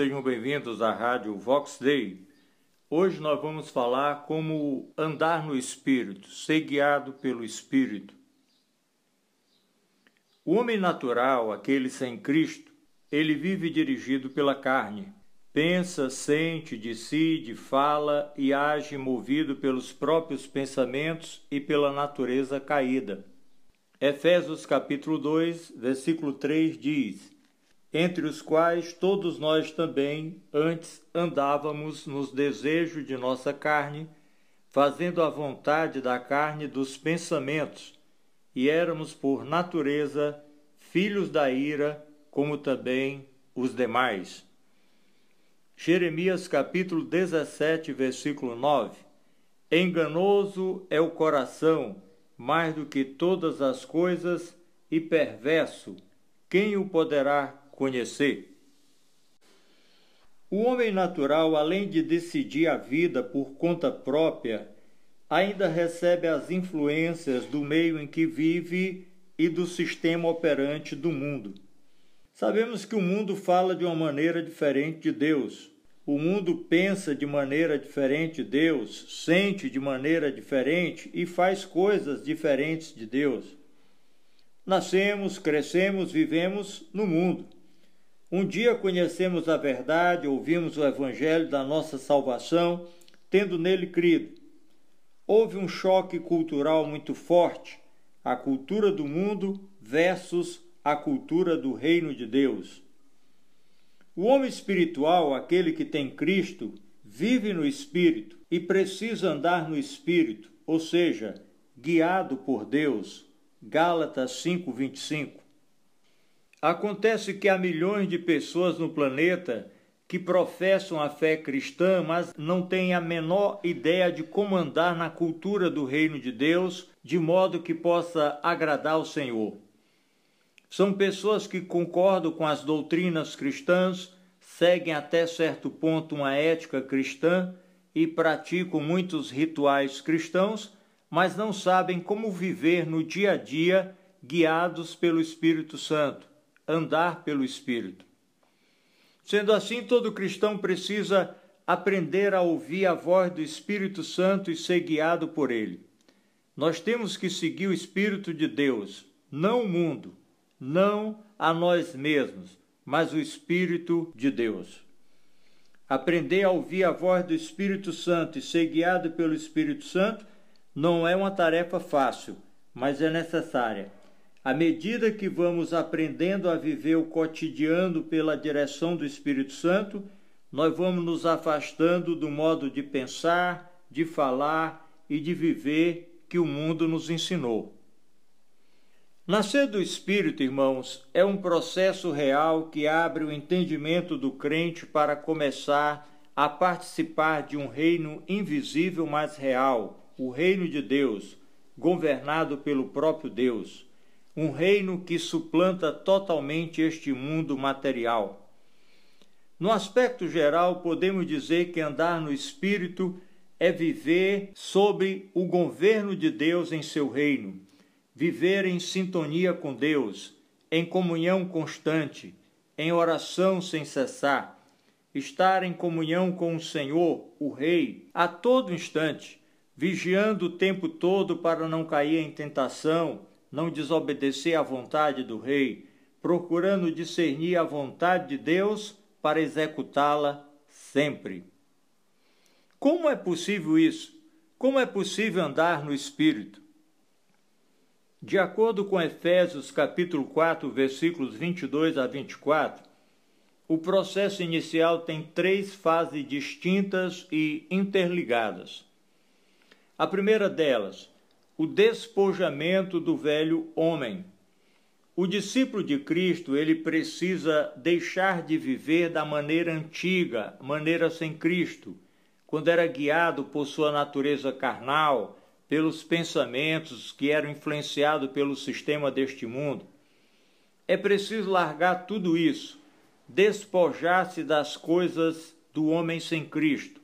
sejam bem-vindos à Rádio Vox Day. Hoje nós vamos falar como andar no Espírito, ser guiado pelo Espírito. O homem natural, aquele sem Cristo, ele vive dirigido pela carne. Pensa, sente, decide, fala e age movido pelos próprios pensamentos e pela natureza caída. Efésios capítulo 2, versículo 3 diz: entre os quais todos nós também antes andávamos nos desejos de nossa carne, fazendo a vontade da carne dos pensamentos, e éramos por natureza filhos da ira, como também os demais. Jeremias capítulo 17, versículo 9. Enganoso é o coração, mais do que todas as coisas, e perverso, quem o poderá conhecer. O homem natural, além de decidir a vida por conta própria, ainda recebe as influências do meio em que vive e do sistema operante do mundo. Sabemos que o mundo fala de uma maneira diferente de Deus. O mundo pensa de maneira diferente de Deus, sente de maneira diferente e faz coisas diferentes de Deus. Nascemos, crescemos, vivemos no mundo. Um dia conhecemos a verdade, ouvimos o evangelho da nossa salvação, tendo nele crido. Houve um choque cultural muito forte, a cultura do mundo versus a cultura do reino de Deus. O homem espiritual, aquele que tem Cristo, vive no espírito e precisa andar no espírito, ou seja, guiado por Deus. Gálatas 5:25. Acontece que há milhões de pessoas no planeta que professam a fé cristã, mas não têm a menor ideia de como andar na cultura do reino de Deus, de modo que possa agradar ao Senhor. São pessoas que concordam com as doutrinas cristãs, seguem até certo ponto uma ética cristã e praticam muitos rituais cristãos, mas não sabem como viver no dia a dia guiados pelo Espírito Santo andar pelo Espírito. Sendo assim, todo cristão precisa aprender a ouvir a voz do Espírito Santo e ser guiado por ele. Nós temos que seguir o Espírito de Deus, não o mundo, não a nós mesmos, mas o Espírito de Deus. Aprender a ouvir a voz do Espírito Santo e ser guiado pelo Espírito Santo não é uma tarefa fácil, mas é necessária. À medida que vamos aprendendo a viver o cotidiano pela direção do Espírito Santo, nós vamos nos afastando do modo de pensar, de falar e de viver que o mundo nos ensinou. Nascer do Espírito, irmãos, é um processo real que abre o entendimento do crente para começar a participar de um reino invisível, mas real, o reino de Deus, governado pelo próprio Deus um reino que suplanta totalmente este mundo material. No aspecto geral, podemos dizer que andar no Espírito é viver sob o governo de Deus em seu reino, viver em sintonia com Deus, em comunhão constante, em oração sem cessar, estar em comunhão com o Senhor, o Rei, a todo instante, vigiando o tempo todo para não cair em tentação não desobedecer à vontade do rei, procurando discernir a vontade de Deus para executá-la sempre. Como é possível isso? Como é possível andar no Espírito? De acordo com Efésios capítulo 4, versículos 22 a 24, o processo inicial tem três fases distintas e interligadas. A primeira delas, o despojamento do velho homem. O discípulo de Cristo, ele precisa deixar de viver da maneira antiga, maneira sem Cristo, quando era guiado por sua natureza carnal, pelos pensamentos que eram influenciados pelo sistema deste mundo. É preciso largar tudo isso, despojar-se das coisas do homem sem Cristo.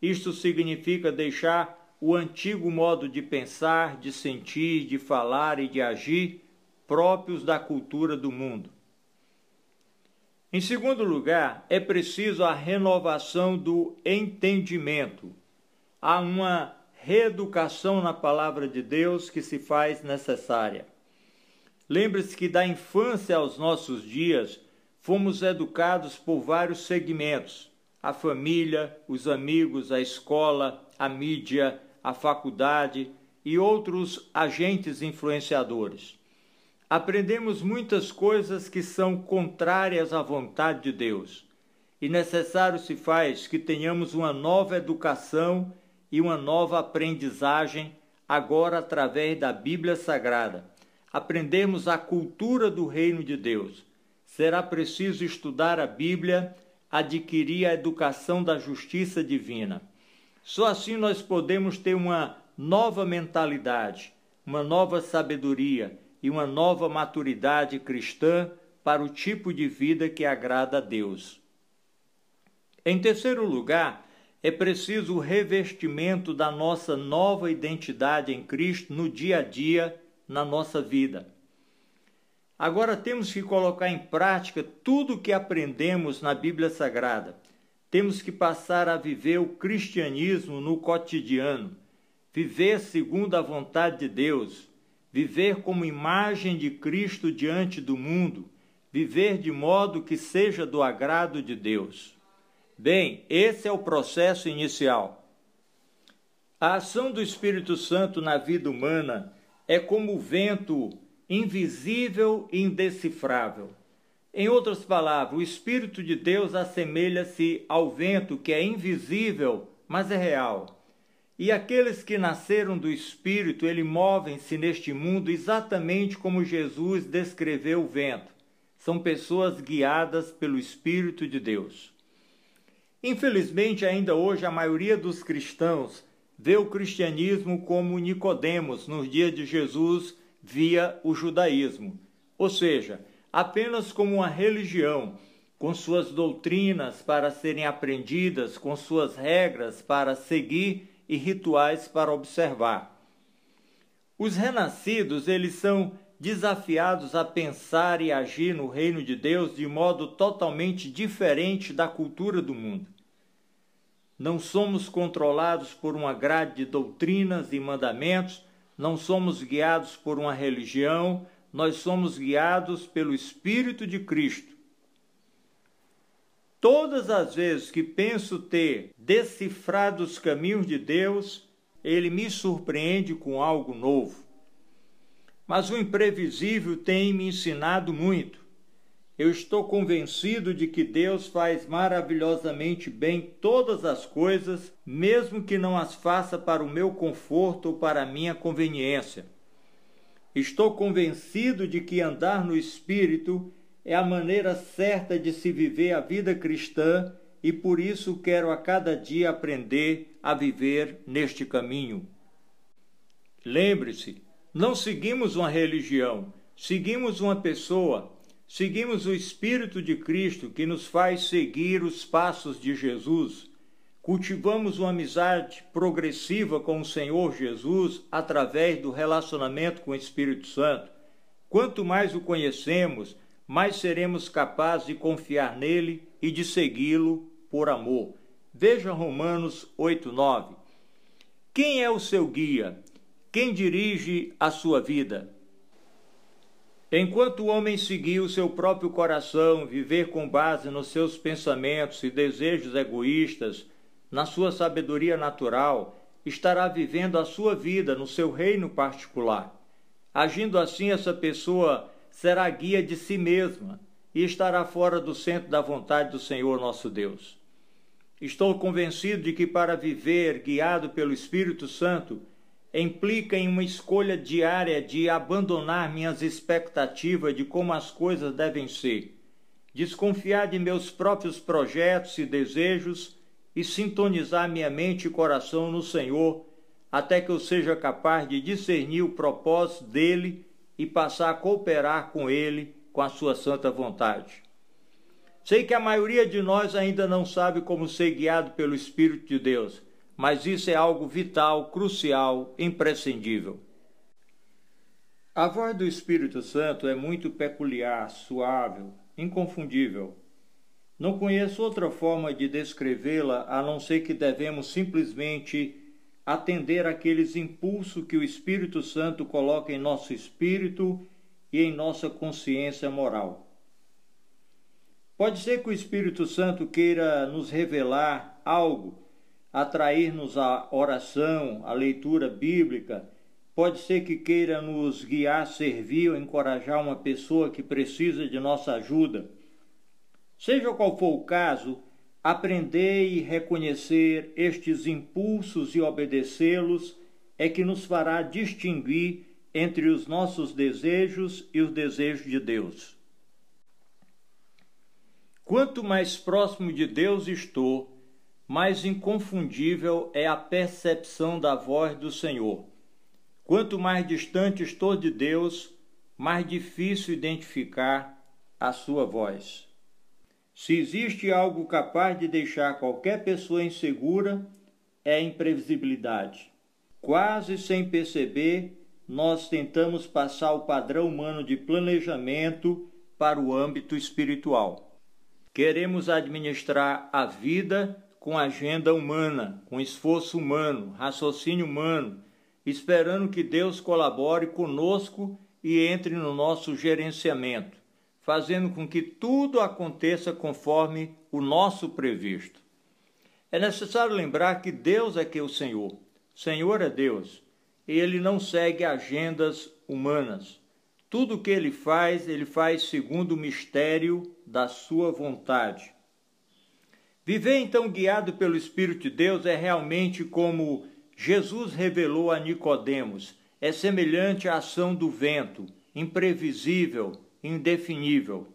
Isto significa deixar o antigo modo de pensar, de sentir, de falar e de agir próprios da cultura do mundo. Em segundo lugar, é preciso a renovação do entendimento. Há uma reeducação na palavra de Deus que se faz necessária. Lembre-se que da infância aos nossos dias fomos educados por vários segmentos: a família, os amigos, a escola, a mídia, a faculdade e outros agentes influenciadores aprendemos muitas coisas que são contrárias à vontade de Deus. E necessário se faz que tenhamos uma nova educação e uma nova aprendizagem agora através da Bíblia Sagrada. Aprendemos a cultura do reino de Deus. Será preciso estudar a Bíblia, adquirir a educação da justiça divina. Só assim nós podemos ter uma nova mentalidade, uma nova sabedoria e uma nova maturidade cristã para o tipo de vida que agrada a Deus. Em terceiro lugar, é preciso o revestimento da nossa nova identidade em Cristo no dia a dia, na nossa vida. Agora temos que colocar em prática tudo o que aprendemos na Bíblia Sagrada. Temos que passar a viver o cristianismo no cotidiano, viver segundo a vontade de Deus, viver como imagem de Cristo diante do mundo, viver de modo que seja do agrado de Deus. Bem, esse é o processo inicial. A ação do Espírito Santo na vida humana é como o vento invisível e indecifrável. Em outras palavras, o Espírito de Deus assemelha-se ao vento que é invisível, mas é real. E aqueles que nasceram do Espírito, ele movem-se neste mundo exatamente como Jesus descreveu o vento. São pessoas guiadas pelo Espírito de Deus. Infelizmente, ainda hoje a maioria dos cristãos vê o cristianismo como Nicodemos nos dias de Jesus via o judaísmo, ou seja, apenas como uma religião com suas doutrinas para serem aprendidas, com suas regras para seguir e rituais para observar. Os renascidos, eles são desafiados a pensar e agir no reino de Deus de modo totalmente diferente da cultura do mundo. Não somos controlados por uma grade de doutrinas e mandamentos, não somos guiados por uma religião, nós somos guiados pelo Espírito de Cristo Todas as vezes que penso ter decifrado os caminhos de Deus, ele me surpreende com algo novo. Mas o imprevisível tem me ensinado muito. Eu estou convencido de que Deus faz maravilhosamente bem todas as coisas, mesmo que não as faça para o meu conforto ou para a minha conveniência. Estou convencido de que andar no Espírito é a maneira certa de se viver a vida cristã e por isso quero a cada dia aprender a viver neste caminho. Lembre-se, não seguimos uma religião, seguimos uma pessoa, seguimos o Espírito de Cristo que nos faz seguir os passos de Jesus. Cultivamos uma amizade progressiva com o Senhor Jesus através do relacionamento com o Espírito Santo. Quanto mais o conhecemos, mais seremos capazes de confiar nele e de segui-lo por amor. Veja Romanos 8:9. Quem é o seu guia? Quem dirige a sua vida? Enquanto o homem seguir o seu próprio coração, viver com base nos seus pensamentos e desejos egoístas, na sua sabedoria natural, estará vivendo a sua vida no seu reino particular. Agindo assim, essa pessoa será guia de si mesma e estará fora do centro da vontade do Senhor nosso Deus. Estou convencido de que para viver guiado pelo Espírito Santo implica em uma escolha diária de abandonar minhas expectativas de como as coisas devem ser, desconfiar de meus próprios projetos e desejos e sintonizar minha mente e coração no Senhor, até que eu seja capaz de discernir o propósito dele e passar a cooperar com Ele com a sua santa vontade. Sei que a maioria de nós ainda não sabe como ser guiado pelo Espírito de Deus, mas isso é algo vital, crucial, imprescindível. A voz do Espírito Santo é muito peculiar, suave, inconfundível. Não conheço outra forma de descrevê-la a não ser que devemos simplesmente atender aqueles impulsos que o Espírito Santo coloca em nosso espírito e em nossa consciência moral. Pode ser que o Espírito Santo queira nos revelar algo, atrair-nos à oração, à leitura bíblica. Pode ser que queira nos guiar, servir ou encorajar uma pessoa que precisa de nossa ajuda. Seja qual for o caso, aprender e reconhecer estes impulsos e obedecê-los é que nos fará distinguir entre os nossos desejos e os desejos de Deus. Quanto mais próximo de Deus estou, mais inconfundível é a percepção da voz do Senhor. Quanto mais distante estou de Deus, mais difícil identificar a sua voz. Se existe algo capaz de deixar qualquer pessoa insegura, é a imprevisibilidade. Quase sem perceber, nós tentamos passar o padrão humano de planejamento para o âmbito espiritual. Queremos administrar a vida com agenda humana, com esforço humano, raciocínio humano, esperando que Deus colabore conosco e entre no nosso gerenciamento, fazendo com que tudo aconteça conforme o nosso previsto. É necessário lembrar que Deus é que é o Senhor. Senhor é Deus ele não segue agendas humanas. Tudo o que ele faz, ele faz segundo o mistério da sua vontade. Viver então guiado pelo Espírito de Deus é realmente como Jesus revelou a Nicodemos, é semelhante à ação do vento, imprevisível, indefinível.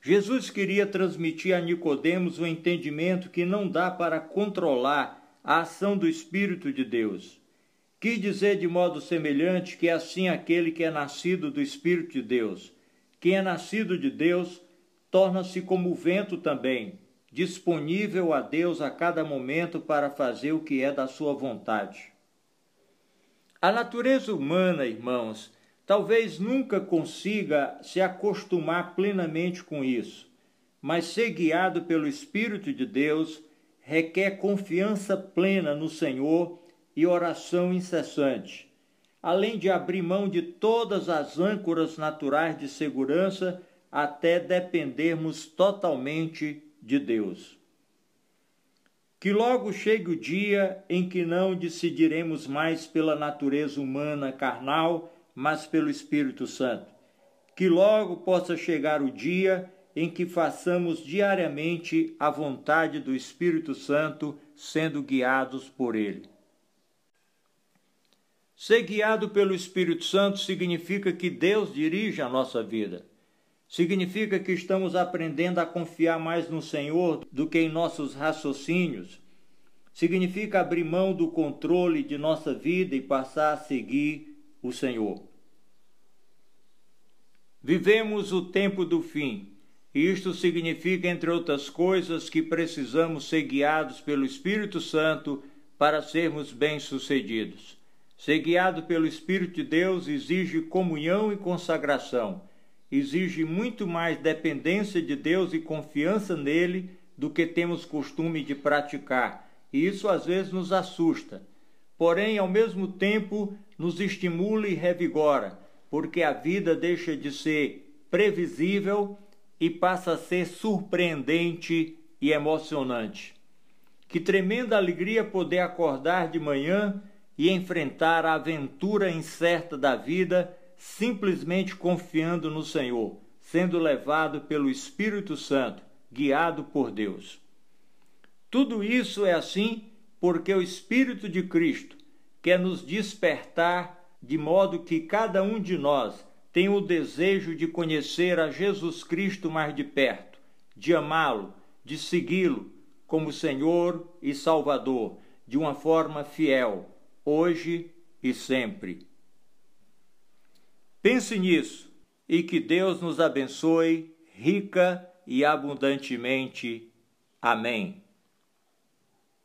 Jesus queria transmitir a Nicodemos o entendimento que não dá para controlar a ação do Espírito de Deus. Quis dizer de modo semelhante que é assim aquele que é nascido do Espírito de Deus. Quem é nascido de Deus torna-se como o vento também, disponível a Deus a cada momento para fazer o que é da sua vontade. A natureza humana, irmãos, talvez nunca consiga se acostumar plenamente com isso, mas ser guiado pelo Espírito de Deus requer confiança plena no Senhor e oração incessante, além de abrir mão de todas as âncoras naturais de segurança até dependermos totalmente de Deus. Que logo chegue o dia em que não decidiremos mais pela natureza humana carnal, mas pelo Espírito Santo. Que logo possa chegar o dia em que façamos diariamente a vontade do Espírito Santo, sendo guiados por ele. Ser guiado pelo Espírito Santo significa que Deus dirige a nossa vida. Significa que estamos aprendendo a confiar mais no Senhor do que em nossos raciocínios. Significa abrir mão do controle de nossa vida e passar a seguir o Senhor. Vivemos o tempo do fim. Isto significa, entre outras coisas, que precisamos ser guiados pelo Espírito Santo para sermos bem-sucedidos. Ser guiado pelo Espírito de Deus exige comunhão e consagração, exige muito mais dependência de Deus e confiança nele do que temos costume de praticar, e isso às vezes nos assusta. Porém, ao mesmo tempo, nos estimula e revigora, porque a vida deixa de ser previsível e passa a ser surpreendente e emocionante. Que tremenda alegria poder acordar de manhã e enfrentar a aventura incerta da vida simplesmente confiando no Senhor, sendo levado pelo Espírito Santo, guiado por Deus. Tudo isso é assim porque o Espírito de Cristo quer nos despertar de modo que cada um de nós tenha o desejo de conhecer a Jesus Cristo mais de perto, de amá-lo, de segui-lo como Senhor e Salvador, de uma forma fiel hoje e sempre. Pense nisso e que Deus nos abençoe rica e abundantemente. Amém.